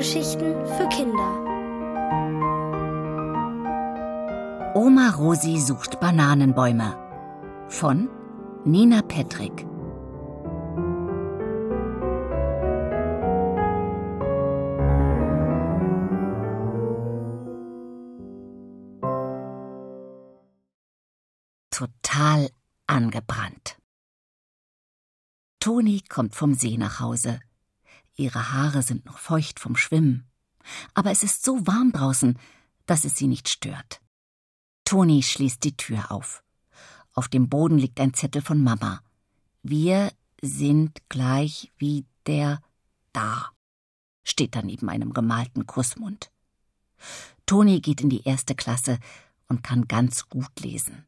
Hörgeschichten für Kinder. Oma Rosi sucht Bananenbäume von Nina Petrick. Total angebrannt. Toni kommt vom See nach Hause. Ihre Haare sind noch feucht vom Schwimmen. Aber es ist so warm draußen, dass es sie nicht stört. Toni schließt die Tür auf. Auf dem Boden liegt ein Zettel von Mama. Wir sind gleich wie der da, steht da neben einem gemalten Kussmund. Toni geht in die erste Klasse und kann ganz gut lesen.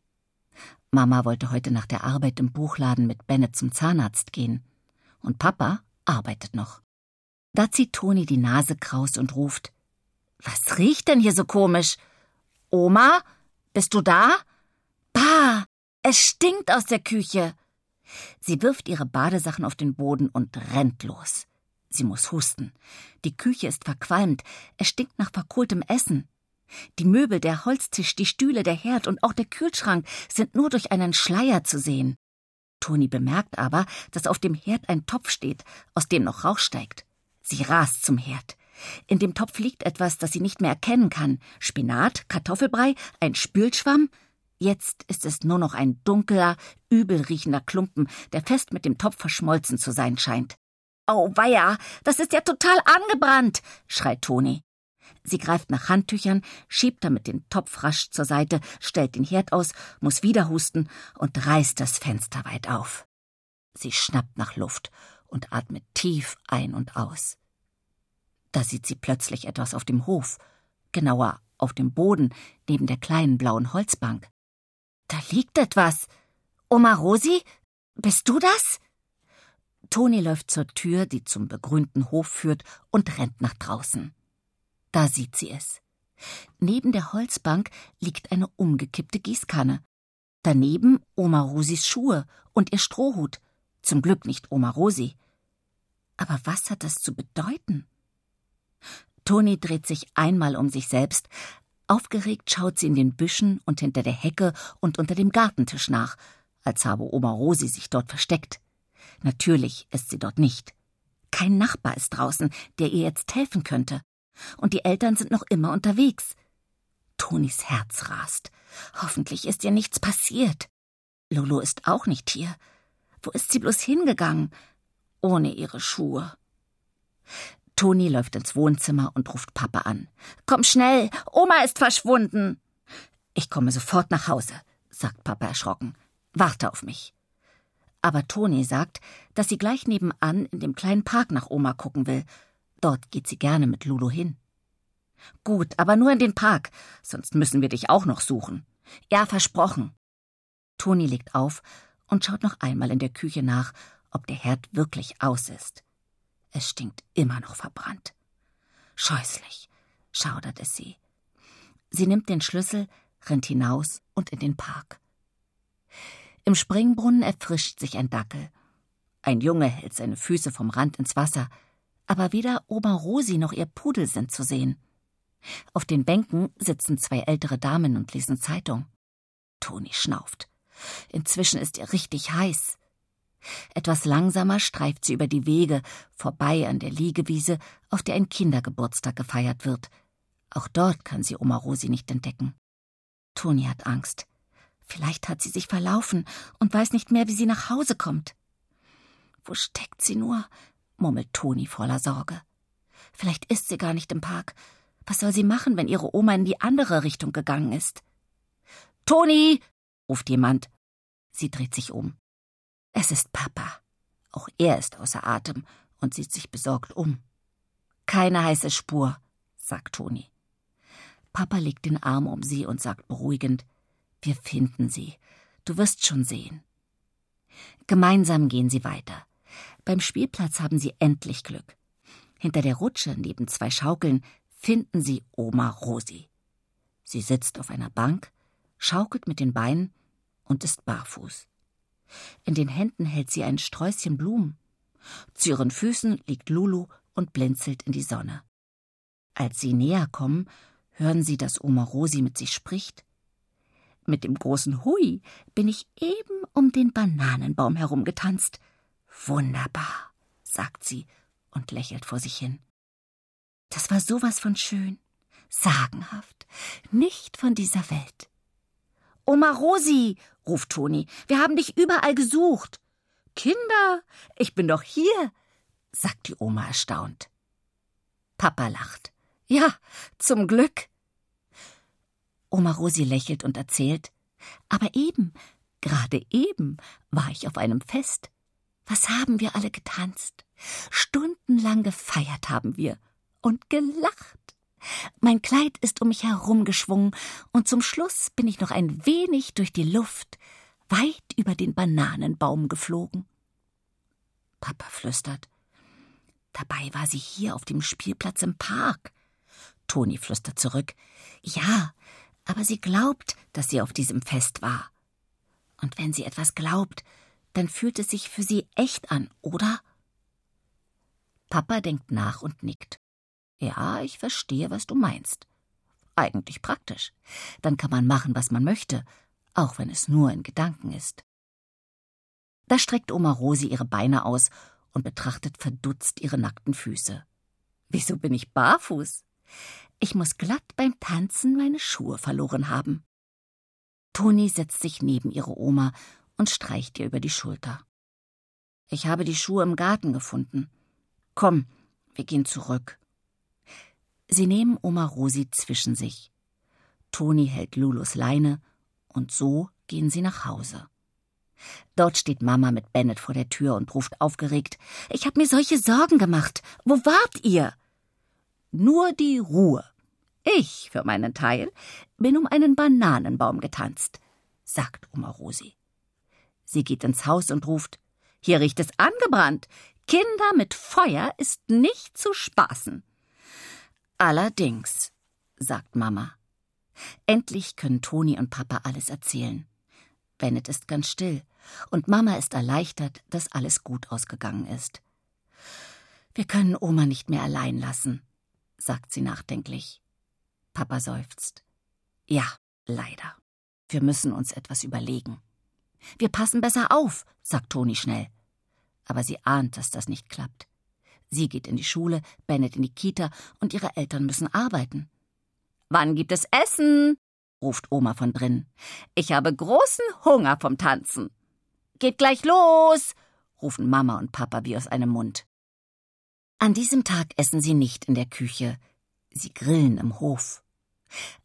Mama wollte heute nach der Arbeit im Buchladen mit Bennett zum Zahnarzt gehen. Und Papa arbeitet noch. Da zieht Toni die Nase kraus und ruft: Was riecht denn hier so komisch? Oma, bist du da? Bah, es stinkt aus der Küche. Sie wirft ihre Badesachen auf den Boden und rennt los. Sie muss husten. Die Küche ist verqualmt. Es stinkt nach verkohltem Essen. Die Möbel, der Holztisch, die Stühle, der Herd und auch der Kühlschrank sind nur durch einen Schleier zu sehen. Toni bemerkt aber, dass auf dem Herd ein Topf steht, aus dem noch Rauch steigt. Sie rast zum Herd. In dem Topf liegt etwas, das sie nicht mehr erkennen kann. Spinat, Kartoffelbrei, ein Spülschwamm. Jetzt ist es nur noch ein dunkler, übel riechender Klumpen, der fest mit dem Topf verschmolzen zu sein scheint. Auweia, das ist ja total angebrannt, schreit Toni. Sie greift nach Handtüchern, schiebt damit den Topf rasch zur Seite, stellt den Herd aus, muss wieder husten und reißt das Fenster weit auf. Sie schnappt nach Luft und atmet tief ein und aus. Da sieht sie plötzlich etwas auf dem Hof, genauer auf dem Boden neben der kleinen blauen Holzbank. Da liegt etwas. Oma Rosi, bist du das? Toni läuft zur Tür, die zum begrünten Hof führt, und rennt nach draußen. Da sieht sie es. Neben der Holzbank liegt eine umgekippte Gießkanne. Daneben Oma Rosis Schuhe und ihr Strohhut. Zum Glück nicht Oma Rosi. Aber was hat das zu bedeuten? Toni dreht sich einmal um sich selbst. Aufgeregt schaut sie in den Büschen und hinter der Hecke und unter dem Gartentisch nach, als habe Oma Rosi sich dort versteckt. Natürlich ist sie dort nicht. Kein Nachbar ist draußen, der ihr jetzt helfen könnte. Und die Eltern sind noch immer unterwegs. Tonis Herz rast. Hoffentlich ist ihr nichts passiert. Lolo ist auch nicht hier. Wo ist sie bloß hingegangen? Ohne ihre Schuhe. Toni läuft ins Wohnzimmer und ruft Papa an. Komm schnell, Oma ist verschwunden. Ich komme sofort nach Hause, sagt Papa erschrocken. Warte auf mich. Aber Toni sagt, dass sie gleich nebenan in dem kleinen Park nach Oma gucken will Dort geht sie gerne mit Lulu hin. Gut, aber nur in den Park, sonst müssen wir dich auch noch suchen. Ja, versprochen. Toni legt auf und schaut noch einmal in der Küche nach, ob der Herd wirklich aus ist. Es stinkt immer noch verbrannt. Scheußlich, schaudert es sie. Sie nimmt den Schlüssel, rennt hinaus und in den Park. Im Springbrunnen erfrischt sich ein Dackel. Ein Junge hält seine Füße vom Rand ins Wasser, aber weder Oma Rosi noch ihr Pudel sind zu sehen. Auf den Bänken sitzen zwei ältere Damen und lesen Zeitung. Toni schnauft. Inzwischen ist ihr richtig heiß. Etwas langsamer streift sie über die Wege, vorbei an der Liegewiese, auf der ein Kindergeburtstag gefeiert wird. Auch dort kann sie Oma Rosi nicht entdecken. Toni hat Angst. Vielleicht hat sie sich verlaufen und weiß nicht mehr, wie sie nach Hause kommt. Wo steckt sie nur? murmelt Toni voller Sorge. Vielleicht ist sie gar nicht im Park. Was soll sie machen, wenn ihre Oma in die andere Richtung gegangen ist? Toni! ruft jemand. Sie dreht sich um. Es ist Papa. Auch er ist außer Atem und sieht sich besorgt um. Keine heiße Spur, sagt Toni. Papa legt den Arm um sie und sagt beruhigend Wir finden sie. Du wirst schon sehen. Gemeinsam gehen sie weiter. Beim Spielplatz haben sie endlich Glück. Hinter der Rutsche neben zwei Schaukeln finden sie Oma Rosi. Sie sitzt auf einer Bank, schaukelt mit den Beinen und ist barfuß. In den Händen hält sie ein Sträußchen Blumen. Zu ihren Füßen liegt Lulu und blinzelt in die Sonne. Als sie näher kommen, hören sie, dass Oma Rosi mit sich spricht. Mit dem großen Hui bin ich eben um den Bananenbaum herumgetanzt. Wunderbar, sagt sie und lächelt vor sich hin. Das war sowas von schön, sagenhaft, nicht von dieser Welt. Oma Rosi, ruft Toni, wir haben dich überall gesucht. Kinder, ich bin doch hier, sagt die Oma erstaunt. Papa lacht. Ja, zum Glück. Oma Rosi lächelt und erzählt, aber eben, gerade eben war ich auf einem Fest. Was haben wir alle getanzt? Stundenlang gefeiert haben wir und gelacht. Mein Kleid ist um mich herumgeschwungen, und zum Schluss bin ich noch ein wenig durch die Luft, weit über den Bananenbaum geflogen. Papa flüstert. Dabei war sie hier auf dem Spielplatz im Park. Toni flüstert zurück. Ja, aber sie glaubt, dass sie auf diesem Fest war. Und wenn sie etwas glaubt, dann fühlt es sich für sie echt an, oder? Papa denkt nach und nickt. Ja, ich verstehe, was du meinst. Eigentlich praktisch. Dann kann man machen, was man möchte, auch wenn es nur in Gedanken ist. Da streckt Oma Rosi ihre Beine aus und betrachtet verdutzt ihre nackten Füße. Wieso bin ich barfuß? Ich muss glatt beim Tanzen meine Schuhe verloren haben. Toni setzt sich neben ihre Oma und streicht ihr über die Schulter. Ich habe die Schuhe im Garten gefunden. Komm, wir gehen zurück. Sie nehmen Oma Rosi zwischen sich. Toni hält Lulus Leine und so gehen sie nach Hause. Dort steht Mama mit Bennett vor der Tür und ruft aufgeregt: Ich hab mir solche Sorgen gemacht. Wo wart ihr? Nur die Ruhe, ich, für meinen Teil, bin um einen Bananenbaum getanzt, sagt Oma Rosi. Sie geht ins Haus und ruft Hier riecht es angebrannt. Kinder mit Feuer ist nicht zu spaßen. Allerdings, sagt Mama. Endlich können Toni und Papa alles erzählen. Bennett ist ganz still, und Mama ist erleichtert, dass alles gut ausgegangen ist. Wir können Oma nicht mehr allein lassen, sagt sie nachdenklich. Papa seufzt. Ja, leider. Wir müssen uns etwas überlegen. Wir passen besser auf, sagt Toni schnell. Aber sie ahnt, dass das nicht klappt. Sie geht in die Schule, Bennett in die Kita und ihre Eltern müssen arbeiten. Wann gibt es Essen? ruft Oma von drinnen. Ich habe großen Hunger vom Tanzen. Geht gleich los, rufen Mama und Papa wie aus einem Mund. An diesem Tag essen sie nicht in der Küche, sie grillen im Hof.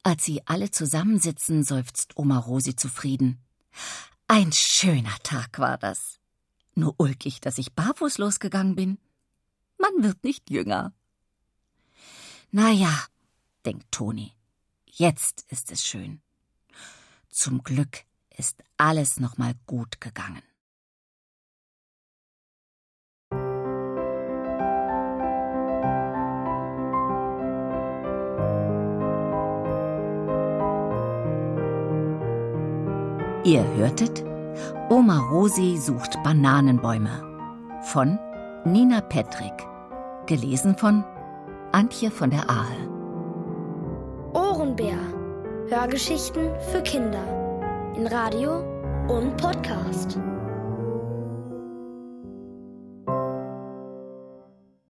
Als sie alle zusammensitzen, seufzt Oma Rosi zufrieden. Ein schöner Tag war das. Nur ulkig, dass ich barfuß losgegangen bin. Man wird nicht jünger. Na ja, denkt Toni, jetzt ist es schön. Zum Glück ist alles noch mal gut gegangen. Ihr hörtet Oma Rosi sucht Bananenbäume von Nina Petrick, gelesen von Antje von der Ahe. Ohrenbär. Hörgeschichten für Kinder in Radio und Podcast.